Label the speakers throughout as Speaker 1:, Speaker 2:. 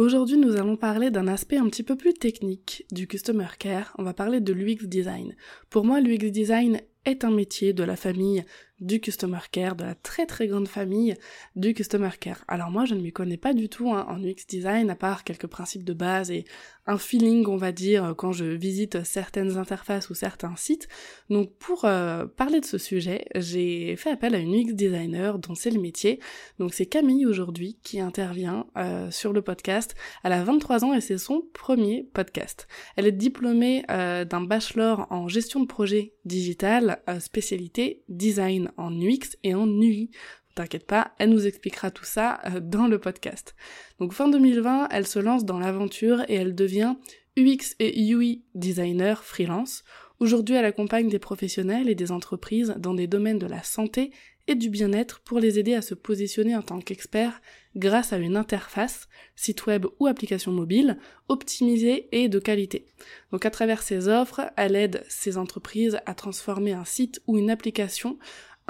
Speaker 1: Aujourd'hui, nous allons parler d'un aspect un petit peu plus technique du Customer Care. On va parler de l'UX Design. Pour moi, l'UX Design est un métier de la famille du Customer Care, de la très très grande famille du Customer Care. Alors moi, je ne m'y connais pas du tout hein, en UX Design, à part quelques principes de base et un feeling, on va dire, quand je visite certaines interfaces ou certains sites. Donc pour euh, parler de ce sujet, j'ai fait appel à une UX Designer dont c'est le métier. Donc c'est Camille aujourd'hui qui intervient euh, sur le podcast. Elle a 23 ans et c'est son premier podcast. Elle est diplômée euh, d'un bachelor en gestion de projet digital, spécialité design en UX et en UI. T'inquiète pas, elle nous expliquera tout ça euh, dans le podcast. Donc fin 2020, elle se lance dans l'aventure et elle devient UX et UI designer freelance. Aujourd'hui, elle accompagne des professionnels et des entreprises dans des domaines de la santé et du bien-être pour les aider à se positionner en tant qu'experts grâce à une interface, site web ou application mobile, optimisée et de qualité. Donc à travers ses offres, elle aide ces entreprises à transformer un site ou une application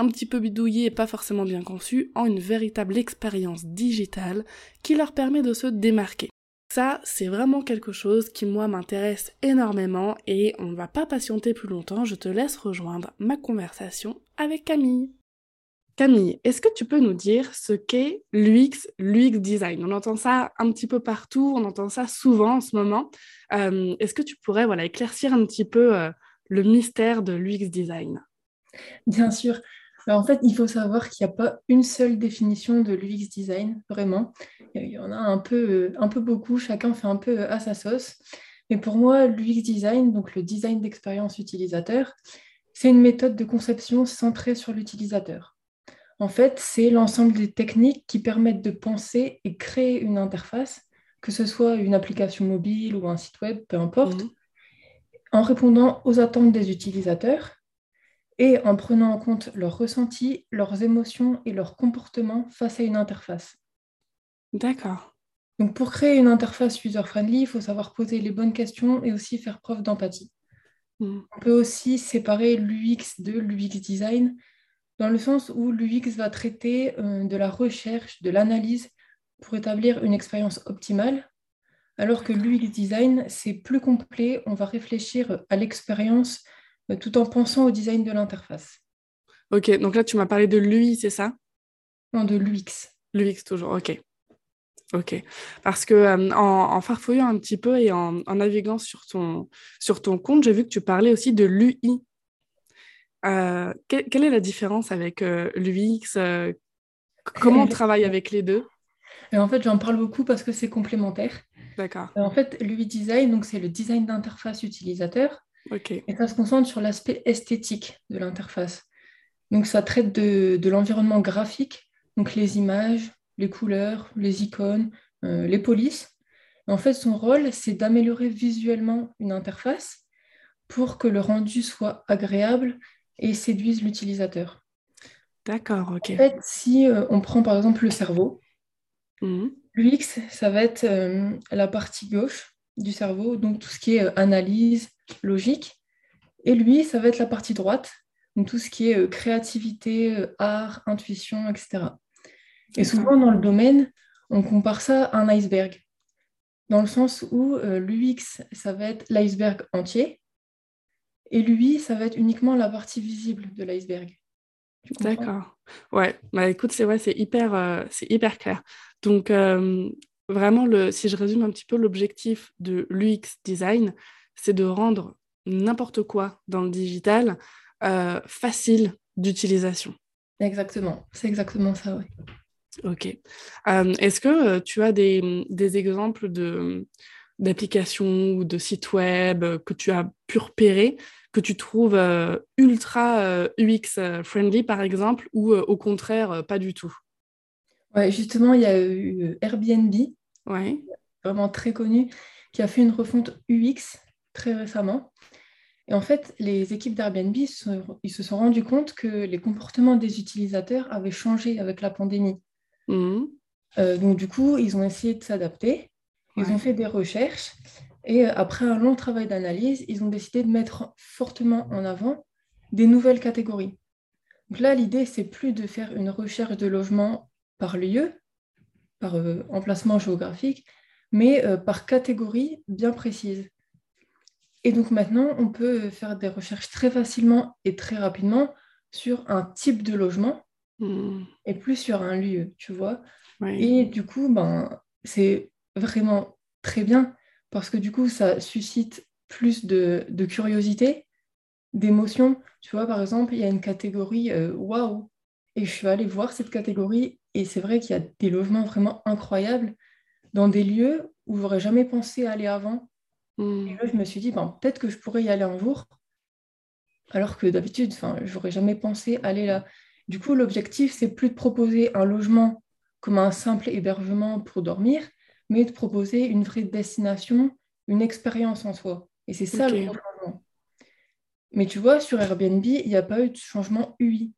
Speaker 1: un petit peu bidouillé et pas forcément bien conçu, en une véritable expérience digitale qui leur permet de se démarquer. Ça, c'est vraiment quelque chose qui moi m'intéresse énormément et on ne va pas patienter plus longtemps, je te laisse rejoindre ma conversation avec Camille. Camille, est-ce que tu peux nous dire ce qu'est l'UX, l'UX design? On entend ça un petit peu partout, on entend ça souvent en ce moment. Euh, est-ce que tu pourrais voilà, éclaircir un petit peu euh, le mystère de l'UX design?
Speaker 2: Bien sûr en fait, il faut savoir qu'il n'y a pas une seule définition de l'UX design, vraiment. Il y en a un peu, euh, un peu beaucoup, chacun fait un peu euh, à sa sauce. Mais pour moi, l'UX design, donc le design d'expérience utilisateur, c'est une méthode de conception centrée sur l'utilisateur. En fait, c'est l'ensemble des techniques qui permettent de penser et créer une interface, que ce soit une application mobile ou un site web, peu importe, mhm. en répondant aux attentes des utilisateurs et en prenant en compte leurs ressentis, leurs émotions et leurs comportements face à une interface.
Speaker 1: D'accord.
Speaker 2: Donc pour créer une interface user-friendly, il faut savoir poser les bonnes questions et aussi faire preuve d'empathie. Hmm. On peut aussi séparer l'UX de l'UX design dans le sens où l'UX va traiter euh, de la recherche, de l'analyse pour établir une expérience optimale, alors que l'UX design, c'est plus complet, on va réfléchir à l'expérience tout en pensant au design de l'interface.
Speaker 1: Ok, donc là tu m'as parlé de l'UI, c'est ça?
Speaker 2: Non, de l'UX.
Speaker 1: L'UX toujours, ok. Ok. Parce que euh, en, farfouillant un petit peu et en, naviguant sur ton, sur ton compte, j'ai vu que tu parlais aussi de l'UI. Euh, quelle est la différence avec l'UX Comment on travaille avec les deux?
Speaker 2: En fait, j'en parle beaucoup parce que c'est complémentaire.
Speaker 1: D'accord.
Speaker 2: En fait, l'UI design, donc c'est le design d'interface utilisateur. Et ça se concentre sur l'aspect esthétique de l'interface. Donc ça traite de, l'environnement graphique, donc les images, les couleurs, les icônes, euh, les polices. En fait, son rôle, c'est d'améliorer visuellement une interface pour que le rendu soit agréable et séduise l'utilisateur.
Speaker 1: D'accord, ok.
Speaker 2: En fait, si euh, on prend par exemple le cerveau, mmh. l'UX, ça va être euh, la partie gauche du cerveau, donc tout ce qui est analyse, logique. Et lui, ça va être la partie droite, donc tout ce qui est euh, créativité, euh, art, intuition, etc. Et souvent dans le domaine, on compare ça à un iceberg, dans le sens où euh, l'UX, ça va être l'iceberg entier, et lui, ça va être uniquement la partie visible de l'iceberg.
Speaker 1: D'accord. Ouais, bah écoute, c'est ouais, c'est hyper, c'est hyper clair. Donc, vraiment, le, si je résume un petit peu l'objectif de l'UX design, c'est de rendre n'importe quoi dans le digital euh, facile d'utilisation.
Speaker 2: Exactement, c'est exactement ça, oui.
Speaker 1: Ok. Euh, est-ce que euh, tu as des, exemples de, d'applications ou de sites web que tu as pu repérer que tu trouves ultra UX friendly par exemple ou au contraire pas du tout?
Speaker 2: Ouais, justement, il y a eu Airbnb,
Speaker 1: ouais.
Speaker 2: vraiment très connu, qui a fait une refonte UX très récemment. Et en fait, les équipes d'Airbnb, ils se sont rendus compte que les comportements des utilisateurs avaient changé avec la pandémie.
Speaker 1: Mmh.
Speaker 2: Euh, donc du coup, ils ont essayé de s'adapter, ils ont fait des recherches, et euh, après un long travail d'analyse, ils ont décidé de mettre fortement en avant des nouvelles catégories. Donc là, l'idée, c'est plus de faire une recherche de logement par lieu, par euh, emplacement géographique, mais par catégorie bien précise. Et donc maintenant, on peut faire des recherches très facilement et très rapidement sur un type de logement
Speaker 1: hmm.
Speaker 2: et plus sur un lieu, tu vois. Et du coup, ben, c'est vraiment très bien parce que du coup, ça suscite plus de, curiosité, d'émotion. Tu vois, par exemple, il y a une catégorie euh, waouh. Et je suis allée voir cette catégorie et c'est vrai qu'il y a des logements vraiment incroyables dans des lieux où j'aurais jamais pensé aller avant
Speaker 1: Hmm.
Speaker 2: Et là, je me suis dit, ben, peut-être que je pourrais y aller un jour, alors que d'habitude, je n'aurais jamais pensé aller là. Du coup, l'objectif, c'est plus de proposer un logement comme un simple hébergement pour dormir, mais de proposer une vraie destination, une expérience en soi. Et c'est ça le changement. Mais tu vois, sur Airbnb, il n'y a pas eu de changement UI.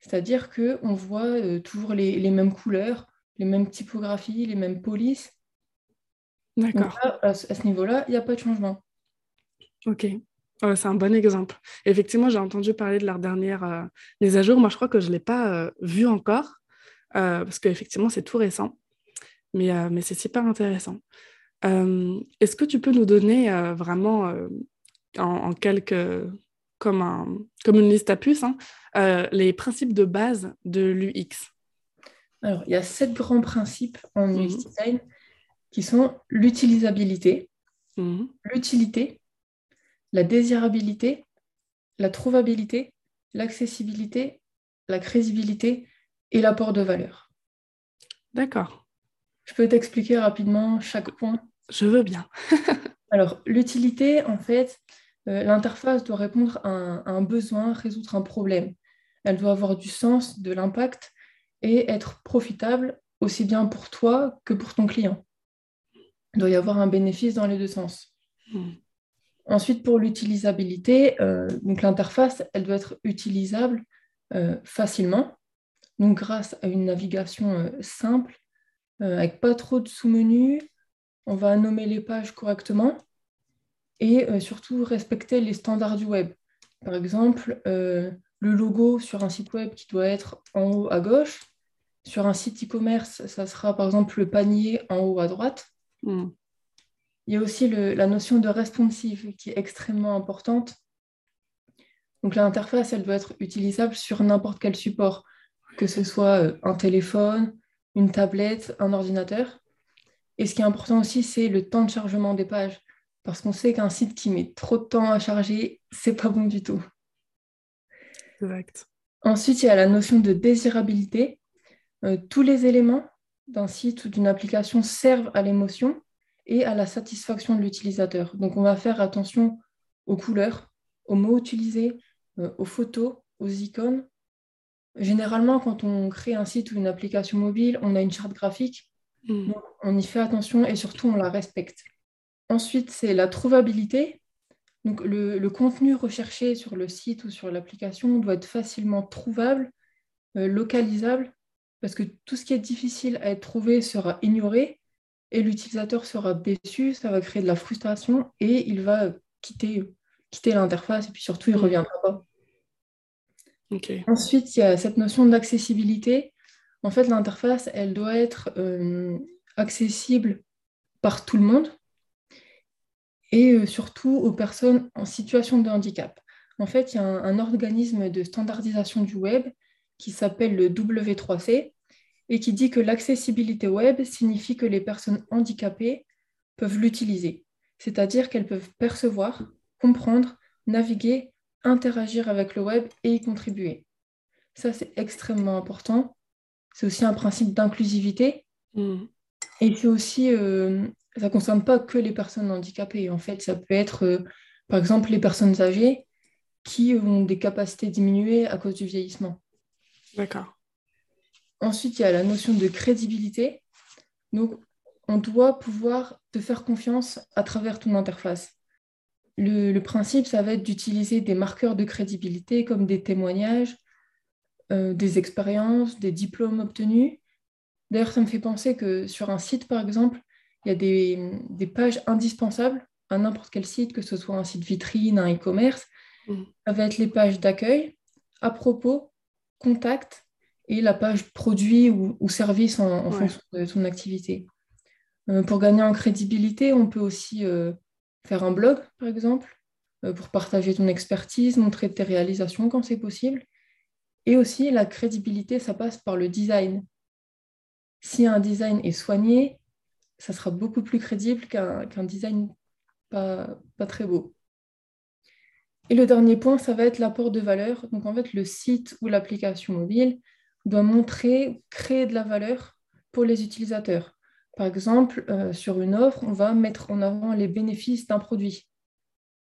Speaker 2: C'est-à-dire qu'on voit euh, toujours les, les, mêmes couleurs, les mêmes typographies, les mêmes polices.
Speaker 1: D'accord.
Speaker 2: À, ce niveau-là, il n'y a pas de changement.
Speaker 1: Ok. c'est un bon exemple. Effectivement, j'ai entendu parler de leur dernière euh, mise à jour. Moi, je crois que je ne l'ai pas euh, vu encore, euh, parce qu'effectivement, c'est tout récent. Mais, mais c'est super intéressant. Est-ce que tu peux nous donner vraiment en, quelques, comme, un, comme une liste à puces, hein, les principes de base de l'UX
Speaker 2: Alors, il y a sept grands principes en UX
Speaker 1: mhm.
Speaker 2: design qui sont l'utilisabilité,
Speaker 1: mhm.
Speaker 2: l'utilité, la désirabilité, la trouvabilité, l'accessibilité, la crédibilité et l'apport de valeur.
Speaker 1: D'accord.
Speaker 2: Je peux t'expliquer rapidement chaque point?
Speaker 1: Je veux bien.
Speaker 2: Alors, l'utilité, en fait, euh, l'interface doit répondre à un, besoin, résoudre un problème. Elle doit avoir du sens, de l'impact et être profitable aussi bien pour toi que pour ton client. Il doit y avoir un bénéfice dans les deux sens.
Speaker 1: Hmm.
Speaker 2: Ensuite, pour l'utilisabilité, euh, donc l'interface, elle doit être utilisable euh, facilement, donc grâce à une navigation euh, simple, avec pas trop de sous-menus. On va nommer les pages correctement et surtout respecter les standards du web. Par exemple, le logo sur un site web qui doit être en haut à gauche. Sur un site e-commerce, ça sera par exemple le panier en haut à droite.
Speaker 1: Hmm.
Speaker 2: Il y a aussi la notion de responsive qui est extrêmement importante. Donc l'interface, elle doit être utilisable sur n'importe quel support, que ce soit euh, un téléphone, une tablette, un ordinateur. Et ce qui est important aussi, c'est le temps de chargement des pages, parce qu'on sait qu'un site qui met trop de temps à charger, c'est pas bon du tout.
Speaker 1: Exact.
Speaker 2: Ensuite, il y a la notion de désirabilité. Euh, tous les éléments d'un site ou d'une application servent à l'émotion et à la satisfaction de l'utilisateur. Donc on va faire attention aux couleurs, aux mots utilisés, euh, aux photos, aux icônes. Généralement, quand on crée un site ou une application mobile, on a une charte graphique.
Speaker 1: Hmm.
Speaker 2: on y fait attention et surtout on la respecte. Ensuite, c'est la trouvabilité. Donc le, contenu recherché sur le site ou sur l'application doit être facilement trouvable, euh, localisable, parce que tout ce qui est difficile à être trouvé sera ignoré et l'utilisateur sera déçu, ça va créer de la frustration et il va quitter, quitter l'interface et puis surtout il ne mm. reviendra pas. Ensuite, il y a cette notion d'accessibilité. En fait, l'interface, elle doit être euh, accessible par tout le monde et euh, surtout aux personnes en situation de handicap. En fait, il y a un organisme de standardisation du web qui s'appelle le W3C et qui dit que l'accessibilité web signifie que les personnes handicapées peuvent l'utiliser, c'est-à-dire qu'elles peuvent percevoir, comprendre, naviguer, interagir avec le web et y contribuer. Ça, c'est extrêmement important. C'est aussi un principe d'inclusivité.
Speaker 1: Mm.
Speaker 2: Et c'est aussi euh, ça ne concerne pas que les personnes handicapées. En fait, ça peut être, euh, par exemple, les personnes âgées qui ont des capacités diminuées à cause du vieillissement.
Speaker 1: D'accord.
Speaker 2: Ensuite, il y a la notion de crédibilité. Donc, on doit pouvoir te faire confiance à travers ton interface. Le, principe, ça va être d'utiliser des marqueurs de crédibilité comme des témoignages, euh, des expériences, des diplômes obtenus. D'ailleurs, ça me fait penser que sur un site, par exemple, il y a des, pages indispensables à n'importe quel site, que ce soit un site vitrine, un e-commerce. Mm. Ça va être les pages d'accueil, à propos, contact et la page produit ou, service en, fonction de son activité. Euh, pour gagner en crédibilité, on peut aussi euh, faire un blog, par exemple, euh, pour partager ton expertise, montrer tes réalisations quand c'est possible. Et aussi, la crédibilité, ça passe par le design. Si un design est soigné, ça sera beaucoup plus crédible qu'un design pas, pas très beau. Et le dernier point, ça va être l'apport de valeur. Donc en fait, le site ou l'application mobile doit montrer, créer de la valeur pour les utilisateurs. Par exemple, euh, sur une offre, on va mettre en avant les bénéfices d'un produit.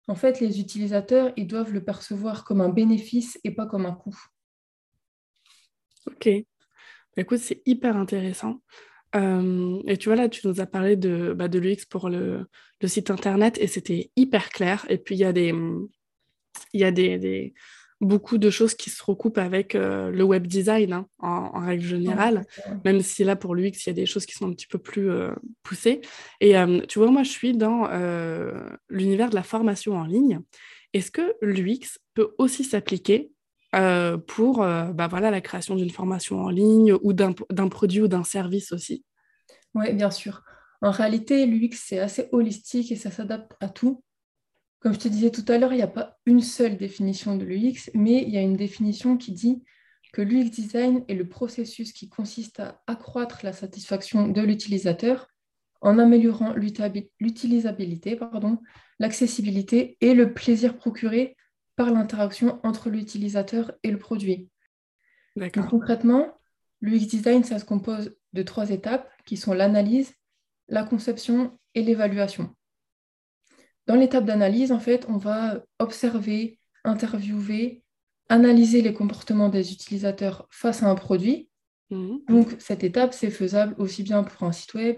Speaker 2: En fait, les utilisateurs, ils doivent le percevoir comme un bénéfice et pas comme un coût.
Speaker 1: Ok. Bah, écoute, c'est hyper intéressant. Euh, et tu vois, là, tu nous as parlé de, bah, de l'UX pour le, le, site internet et c'était hyper clair. Et puis, il y a des, il y a des, beaucoup de choses qui se recoupent avec euh, le web design hein, en, règle générale, même si là pour l'UX, il y a des choses qui sont un petit peu plus euh, poussées. Et euh, tu vois, moi, je suis dans l'univers de la formation en ligne. Est-ce que l'UX peut aussi s'appliquer pour bah, voilà, la création d'une formation en ligne ou d'un produit ou d'un service aussi?
Speaker 2: Oui, bien sûr. En réalité, l'UX, c'est assez holistique et ça s'adapte à tout. Comme je te disais tout à l'heure, il n'y a pas une seule définition de l'UX, mais il y a une définition qui dit que l'UX design est le processus qui consiste à accroître la satisfaction de l'utilisateur en améliorant l'utilisabilité, l'accessibilité et le plaisir procuré par l'interaction entre l'utilisateur et le produit. concrètement, l'UX design, ça se compose de trois étapes qui sont l'analyse, la conception et l'évaluation. Dans l'étape d'analyse, en fait, on va observer, interviewer, analyser les comportements des utilisateurs face à un produit. Mhm. Donc, cette étape, c'est faisable aussi bien pour un site web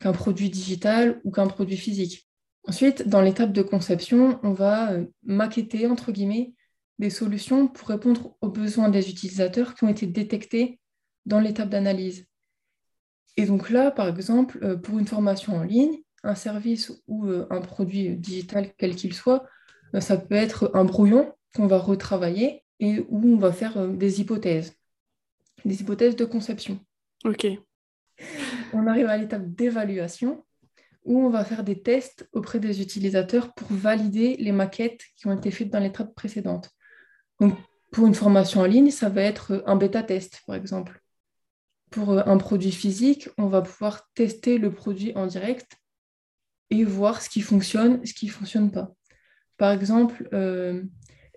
Speaker 2: qu'un produit digital ou qu'un produit physique. Ensuite, dans l'étape de conception, on va euh, maqueter, entre guillemets, des solutions pour répondre aux besoins des utilisateurs qui ont été détectés dans l'étape d'analyse. Et donc là, par exemple, euh, pour une formation en ligne, un service ou euh, un produit digital, quel qu'il soit, euh, ça peut être un brouillon qu'on va retravailler et où on va faire euh, des hypothèses, des hypothèses de conception.
Speaker 1: OK.
Speaker 2: On arrive à l'étape d'évaluation où on va faire des tests auprès des utilisateurs pour valider les maquettes qui ont été faites dans l'étape précédente. Donc, pour une formation en ligne, ça va être un bêta-test, par exemple. Pour un produit physique, on va pouvoir tester le produit en direct et voir ce qui fonctionne, ce qui ne fonctionne pas. Par exemple, euh,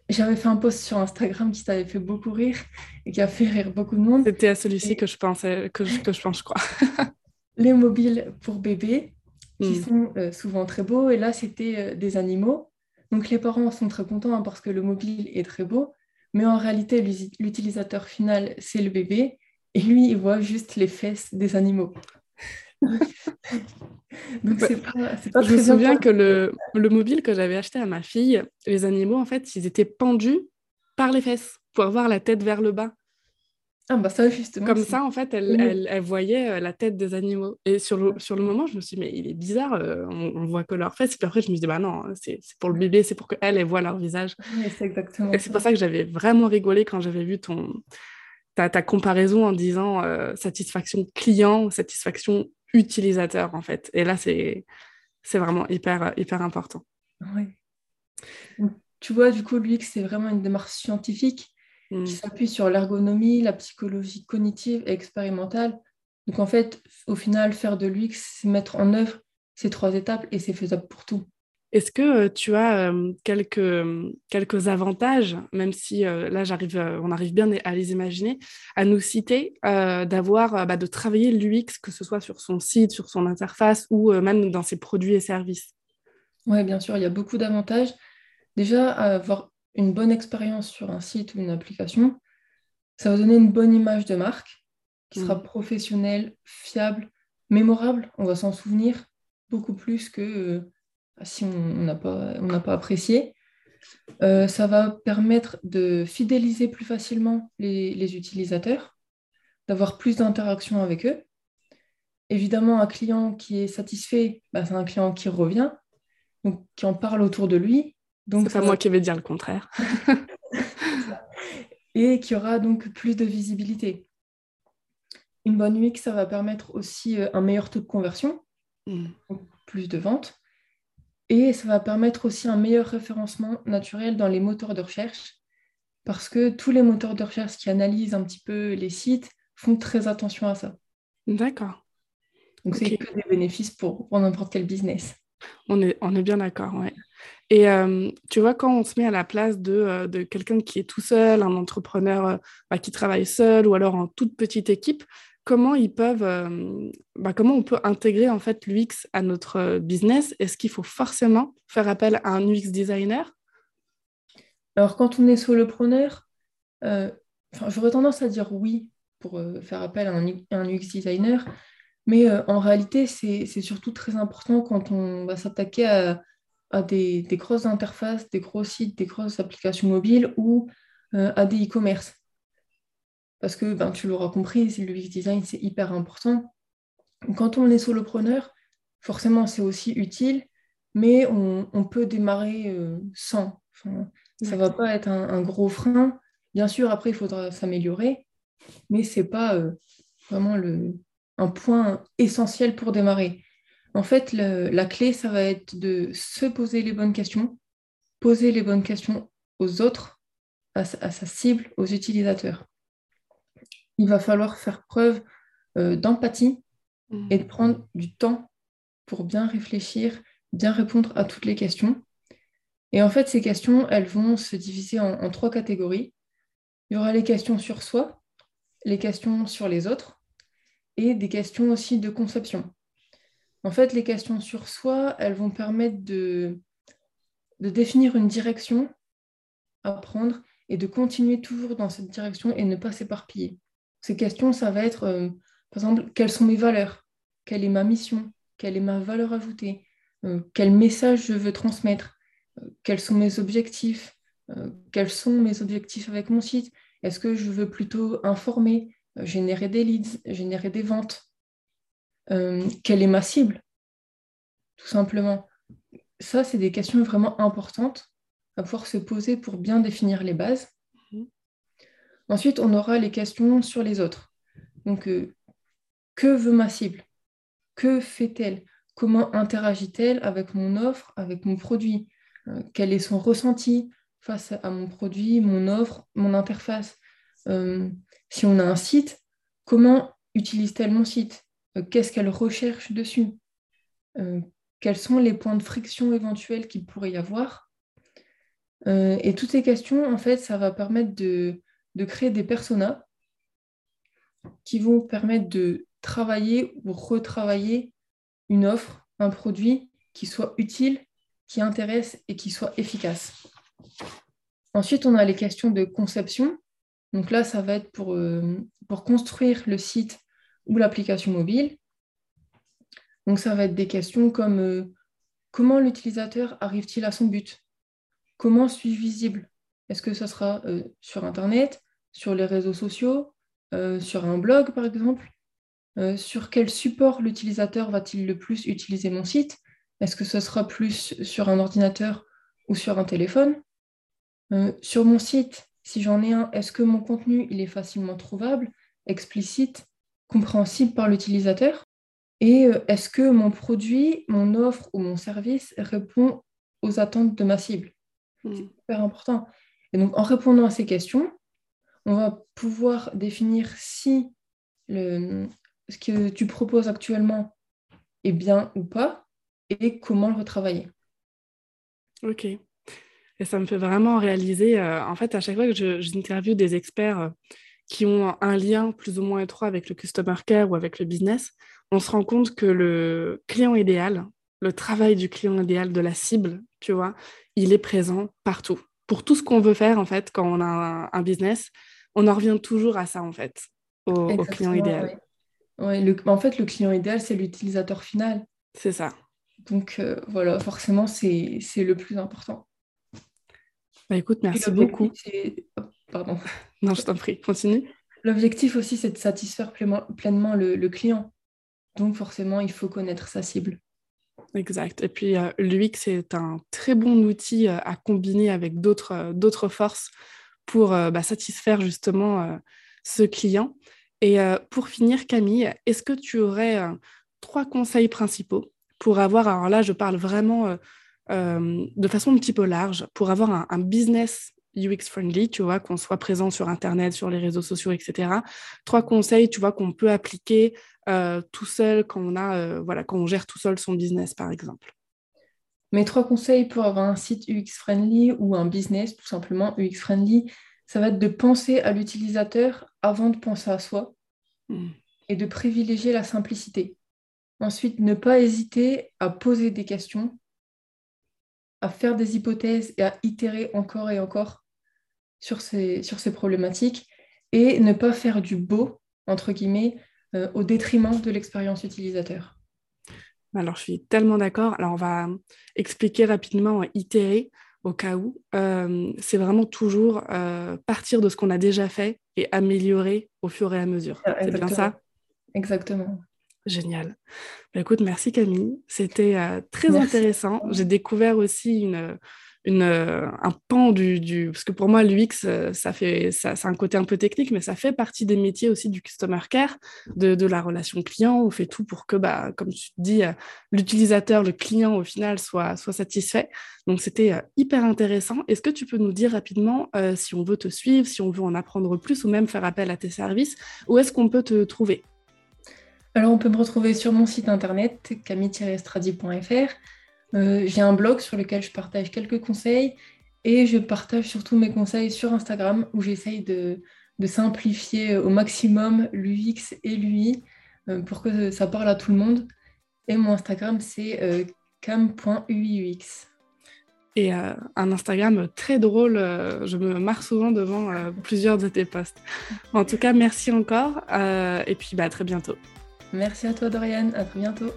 Speaker 2: j'avais fait un post sur Instagram qui t'avait fait beaucoup rire et qui a fait rire beaucoup de monde.
Speaker 1: C'était à celui-ci que je pensais, que je, que je pense, je crois.
Speaker 2: les mobiles pour bébés, qui hmm. sont euh, souvent très beaux. Et là, c'était euh, des animaux. Donc les parents sont très contents hein, parce que le mobile est très beau. Mais en réalité, l'utilisateur final, c'est le bébé. Et lui, il voit juste les fesses des animaux.
Speaker 1: Donc, c'est pas, je me souviens que le, le, mobile que j'avais acheté à ma fille, les animaux, en fait, ils étaient pendus par les fesses pour avoir la tête vers le bas.
Speaker 2: Ah bah ça, justement.
Speaker 1: Comme ça, en fait, elle, elle, elle, voyait euh, la tête des animaux. Et sur le, sur le moment, je me suis dit, mais il est bizarre, euh, on, voit que leurs fesses. Et puis après, je me suis dit, bah non, c'est pour le bébé, c'est pour qu'elle, elle voit leur visage.
Speaker 2: c'est exactement
Speaker 1: Et c'est pour ça que j'avais vraiment rigolé quand j'avais vu ton, ta, ta, comparaison en disant euh, satisfaction client, satisfaction utilisateur, en fait. Et là, c'est vraiment hyper, hyper important.
Speaker 2: Oui. Tu vois, du coup, l'UX, c'est vraiment une démarche scientifique qui mm. s'appuie sur l'ergonomie, la psychologie cognitive et expérimentale. Donc, en fait, au final, faire de l'UX, c'est mettre en œuvre ces trois étapes et c'est faisable pour tout.
Speaker 1: Est-ce que tu as quelques, quelques avantages, même si là j'arrive, on arrive bien à les imaginer, à nous citer, d'avoir, bah, de travailler l'UX, que ce soit sur son site, sur son interface ou même dans ses produits et services?
Speaker 2: Oui, bien sûr, il y a beaucoup d'avantages. Déjà, avoir une bonne expérience sur un site ou une application, ça va donner une bonne image de marque qui sera mmh. professionnelle, fiable, mémorable. On va s'en souvenir beaucoup plus que si on n'a pas, pas apprécié. Euh, ça va permettre de fidéliser plus facilement les, utilisateurs, d'avoir plus d'interactions avec eux. Évidemment, un client qui est satisfait, bah, c'est un client qui revient, donc qui en parle autour de lui.
Speaker 1: Donc c'est pas moi qui vais dire le contraire.
Speaker 2: et qui aura donc plus de visibilité. Une bonne UX, ça va permettre aussi euh, un meilleur taux de conversion, mmh. plus de ventes. Et ça va permettre aussi un meilleur référencement naturel dans les moteurs de recherche, parce que tous les moteurs de recherche qui analysent un petit peu les sites font très attention à ça.
Speaker 1: D'accord.
Speaker 2: Donc c'est que des bénéfices pour, n'importe quel business.
Speaker 1: On est, on est bien d'accord, ouais. Et euh, tu vois, quand on se met à la place de, euh, de quelqu'un qui est tout seul, un entrepreneur euh, bah, qui travaille seul ou alors en toute petite équipe, euh, bah, comment on peut intégrer en fait l'UX à notre euh, business? Est-ce qu'il faut forcément faire appel à un UX designer?
Speaker 2: Alors quand on est solopreneur, euh, j'aurais tendance à dire oui pour faire appel à un, UX designer, mais en réalité c'est surtout très important quand on va s'attaquer à, des, des, grosses interfaces, des gros sites, des grosses applications mobiles ou à des e-commerce parce que ben, tu l'auras compris, le UX design, c'est hyper important. Quand on est solopreneur, forcément, c'est aussi utile, mais on, peut démarrer euh, sans. ça ne va pas être un, gros frein. Bien sûr, après, il faudra s'améliorer, mais ce n'est pas euh, vraiment le, un point essentiel pour démarrer. En fait, la clé, ça va être de se poser les bonnes questions, poser les bonnes questions aux autres, à sa cible, aux utilisateurs il va falloir faire preuve euh, d'empathie et de mm. prendre du temps pour bien réfléchir, bien répondre à toutes les questions. Et en fait, ces questions, elles vont se diviser en, trois catégories. Il y aura les questions sur soi, les questions sur les autres et des questions aussi de conception. En fait, les questions sur soi, elles vont permettre de, de définir une direction à prendre et de continuer toujours dans cette direction et ne pas s'éparpiller. Ces questions, ça va être, euh, par exemple, quelles sont mes valeurs? Quelle est ma mission? Quelle est ma valeur ajoutée? Euh, Quel message je veux transmettre? Euh, Quels sont mes objectifs? Quels sont mes objectifs avec mon site? Est-ce que je veux plutôt informer, générer des leads, générer des ventes? Quelle est ma cible? Tout simplement. Ça, c'est des questions vraiment importantes à pouvoir se poser pour bien définir les bases. Ensuite, on aura les questions sur les autres. Donc, euh, que veut ma cible? Que fait-elle? Comment interagit-elle avec mon offre, avec mon produit? Euh, Quel est son ressenti face à mon produit, mon offre, mon interface? Euh, Si on a un site, comment utilise-t-elle mon site? Qu'est-ce qu'elle recherche dessus? Quels sont les points de friction éventuels qu'il pourrait y avoir? Et toutes ces questions, en fait, ça va permettre de, de créer des personas qui vont permettre de travailler ou retravailler une offre, un produit qui soit utile, qui intéresse et qui soit efficace. Ensuite, on a les questions de conception. Donc là, ça va être pour, euh, construire le site ou l'application mobile. Donc ça va être des questions comme euh, comment l'utilisateur arrive-t-il à son but? Comment suis-je visible? Est-ce que ce sera euh, sur Internet, sur les réseaux sociaux, euh, sur un blog par exemple? Euh, Sur quel support l'utilisateur va-t-il le plus utiliser mon site? Est-ce que ce sera plus sur un ordinateur ou sur un téléphone? Sur mon site, si j'en ai un, est-ce que mon contenu il est facilement trouvable, explicite, compréhensible par l'utilisateur? Et est-ce que mon produit, mon offre ou mon service répond aux attentes de ma cible? C'est hmm. super important. Et donc, en répondant à ces questions, on va pouvoir définir si ce que tu proposes actuellement est bien ou pas et comment le retravailler.
Speaker 1: Ok. Et ça me fait vraiment réaliser, euh, en fait, à chaque fois que j'interviewe des experts euh, qui ont un lien plus ou moins étroit avec le customer care ou avec le business, on se rend compte que le client idéal, le travail du client idéal, de la cible, tu vois, il est présent partout. Pour tout ce qu'on veut faire, en fait, quand on a un, business, on en revient toujours à ça, en fait, au, client idéal.
Speaker 2: Ouais. en fait, le client idéal, c'est l'utilisateur final.
Speaker 1: C'est ça.
Speaker 2: Donc, euh, voilà, forcément, c'est le plus important.
Speaker 1: Bah, écoute, merci beaucoup.
Speaker 2: Oh, pardon.
Speaker 1: Non, je t'en prie, continue.
Speaker 2: L'objectif aussi, c'est de satisfaire pleinement, le, client. Donc, forcément, il faut connaître sa cible.
Speaker 1: Exact. Et puis, euh, l'UX est un très bon outil euh, à combiner avec d'autres euh, forces pour bah, satisfaire justement ce client. Et pour finir, Camille, est-ce que tu aurais trois conseils principaux pour avoir, alors là, je parle vraiment de façon un petit peu large, pour avoir un business UX friendly, tu vois, qu'on soit présent sur Internet, sur les réseaux sociaux, etc. Trois conseils, tu vois, qu'on peut appliquer euh, tout seul quand on a, euh, voilà, quand on gère tout seul son business, par exemple.
Speaker 2: Mes trois conseils pour avoir un site UX friendly ou un business, tout simplement UX friendly, ça va être de penser à l'utilisateur avant de penser à soi hmm. et de privilégier la simplicité. Ensuite, ne pas hésiter à poser des questions à faire des hypothèses et à itérer encore et encore sur ces, sur ces problématiques et ne pas faire du beau, entre guillemets, euh, au détriment de l'expérience utilisateur.
Speaker 1: Alors, je suis tellement d'accord. Alors, on va expliquer rapidement, itérer au cas où. Euh, c'est vraiment toujours euh, partir de ce qu'on a déjà fait et améliorer au fur et à mesure. Ah, c'est bien ça?
Speaker 2: Exactement.
Speaker 1: Génial. Bah, écoute, merci Camille. C'était euh, très intéressant. J'ai découvert aussi une, une, euh, un pan du, du, Parce que pour moi, l'UX, euh, ça fait, ça, c'est un côté un peu technique, mais ça fait partie des métiers aussi du customer care, de, de la relation client. On fait tout pour que, bah, comme tu dis, l'utilisateur, le client, au final, soit, soit satisfait. Donc, c'était hyper intéressant. Est-ce que tu peux nous dire rapidement si on veut te suivre, si on veut en apprendre plus ou même faire appel à tes services, où est-ce qu'on peut te trouver?
Speaker 2: Alors, on peut me retrouver sur mon site internet, camille-stradi.fr. Euh, j'ai un blog sur lequel je partage quelques conseils et je partage surtout mes conseils sur Instagram où j'essaye de, simplifier au maximum l'UX et l'UI euh, pour que ça parle à tout le monde. Et mon Instagram, c'est euh, cam.uiux.
Speaker 1: Et un Instagram très drôle, je me marre souvent devant plusieurs de tes posts. En tout cas, merci encore et puis bah, à très bientôt.
Speaker 2: Merci à toi Dorian, à très bientôt.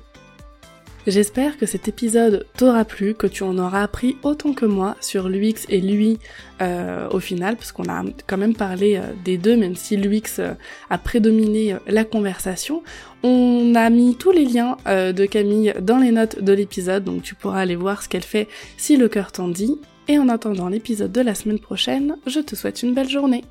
Speaker 1: J'espère que cet épisode t'aura plu, que tu en auras appris autant que moi sur l'UX et l'UI euh, au final, parce qu'on a quand même parlé euh, des deux, même si l'UX euh, a prédominé la conversation. On a mis tous les liens de Camille dans les notes de l'épisode, donc tu pourras aller voir ce qu'elle fait si le cœur t'en dit. Et en attendant l'épisode de la semaine prochaine, je te souhaite une belle journée.